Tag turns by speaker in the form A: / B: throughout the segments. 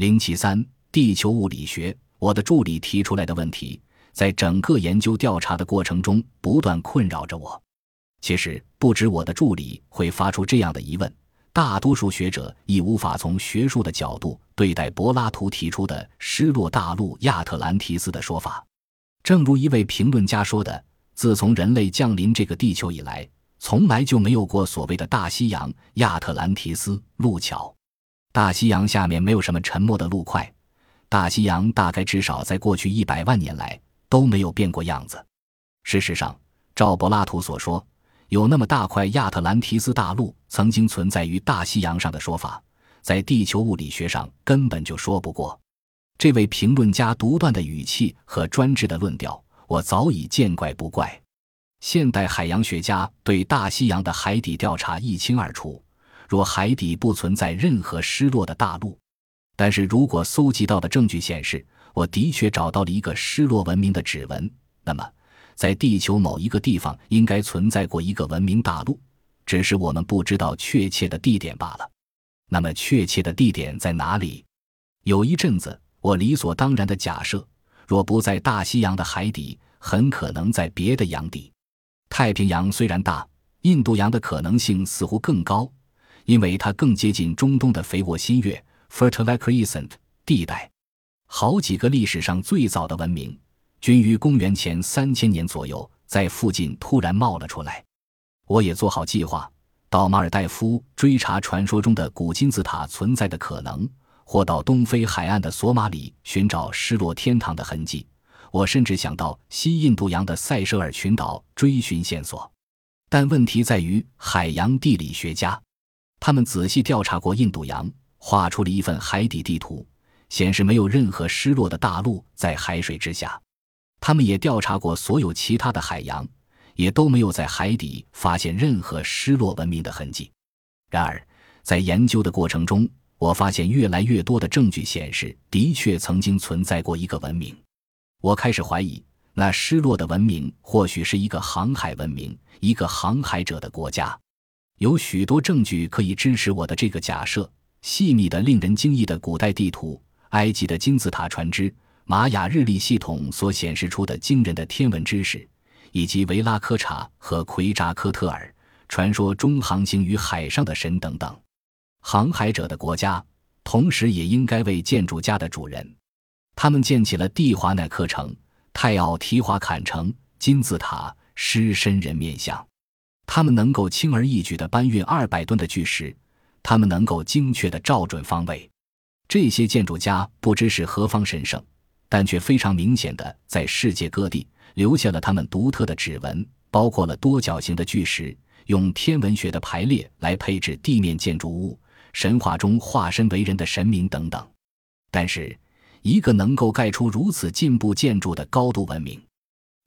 A: 零七三，地球物理学。我的助理提出来的问题，在整个研究调查的过程中不断困扰着我。其实，不止我的助理会发出这样的疑问，大多数学者亦无法从学术的角度对待柏拉图提出的失落大陆亚特兰提斯的说法。正如一位评论家说的：“自从人类降临这个地球以来，从来就没有过所谓的大西洋、亚特兰提斯、路桥。大西洋下面没有什么沉没的陆块。”大西洋大概至少在过去一百万年来都没有变过样子。事实上，照柏拉图所说，有那么大块亚特兰提斯大陆曾经存在于大西洋上的说法，在地球物理学上根本就说不过。这位评论家独断的语气和专制的论调，我早已见怪不怪。现代海洋学家对大西洋的海底调查一清二楚，若海底不存在任何失落的大陆。但是如果搜集到的证据显示，我的确找到了一个失落文明的指纹，那么在地球某一个地方应该存在过一个文明大陆，只是我们不知道确切的地点罢了。那么确切的地点在哪里？有一阵子，我理所当然的假设，若不在大西洋的海底，很可能在别的洋底。太平洋虽然大，印度洋的可能性似乎更高，因为它更接近中东的肥沃新月。Fertile Crescent 地带，好几个历史上最早的文明，均于公元前三千年左右在附近突然冒了出来。我也做好计划，到马尔代夫追查传说中的古金字塔存在的可能，或到东非海岸的索马里寻找失落天堂的痕迹。我甚至想到西印度洋的塞舌尔群岛追寻线索。但问题在于，海洋地理学家，他们仔细调查过印度洋。画出了一份海底地图，显示没有任何失落的大陆在海水之下。他们也调查过所有其他的海洋，也都没有在海底发现任何失落文明的痕迹。然而，在研究的过程中，我发现越来越多的证据显示，的确曾经存在过一个文明。我开始怀疑，那失落的文明或许是一个航海文明，一个航海者的国家。有许多证据可以支持我的这个假设。细密的、令人惊异的古代地图、埃及的金字塔船只、玛雅日历系统所显示出的惊人的天文知识，以及维拉科查和奎扎科特尔传说中航行于海上的神等等，航海者的国家，同时也应该为建筑家的主人。他们建起了蒂华纳克城、泰奥提华坎城、金字塔、狮身人面像，他们能够轻而易举地搬运二百吨的巨石。他们能够精确地照准方位，这些建筑家不知是何方神圣，但却非常明显的在世界各地留下了他们独特的指纹，包括了多角形的巨石，用天文学的排列来配置地面建筑物，神话中化身为人的神明等等。但是，一个能够盖出如此进步建筑的高度文明，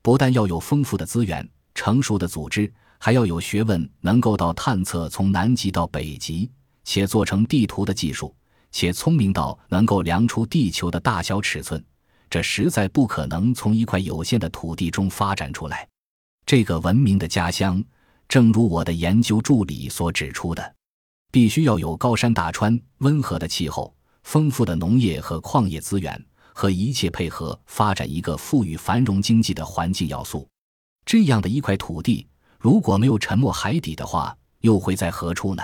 A: 不但要有丰富的资源、成熟的组织，还要有学问，能够到探测从南极到北极。且做成地图的技术，且聪明到能够量出地球的大小尺寸，这实在不可能从一块有限的土地中发展出来。这个文明的家乡，正如我的研究助理所指出的，必须要有高山大川、温和的气候、丰富的农业和矿业资源，和一切配合发展一个富裕繁荣经济的环境要素。这样的一块土地，如果没有沉没海底的话，又会在何处呢？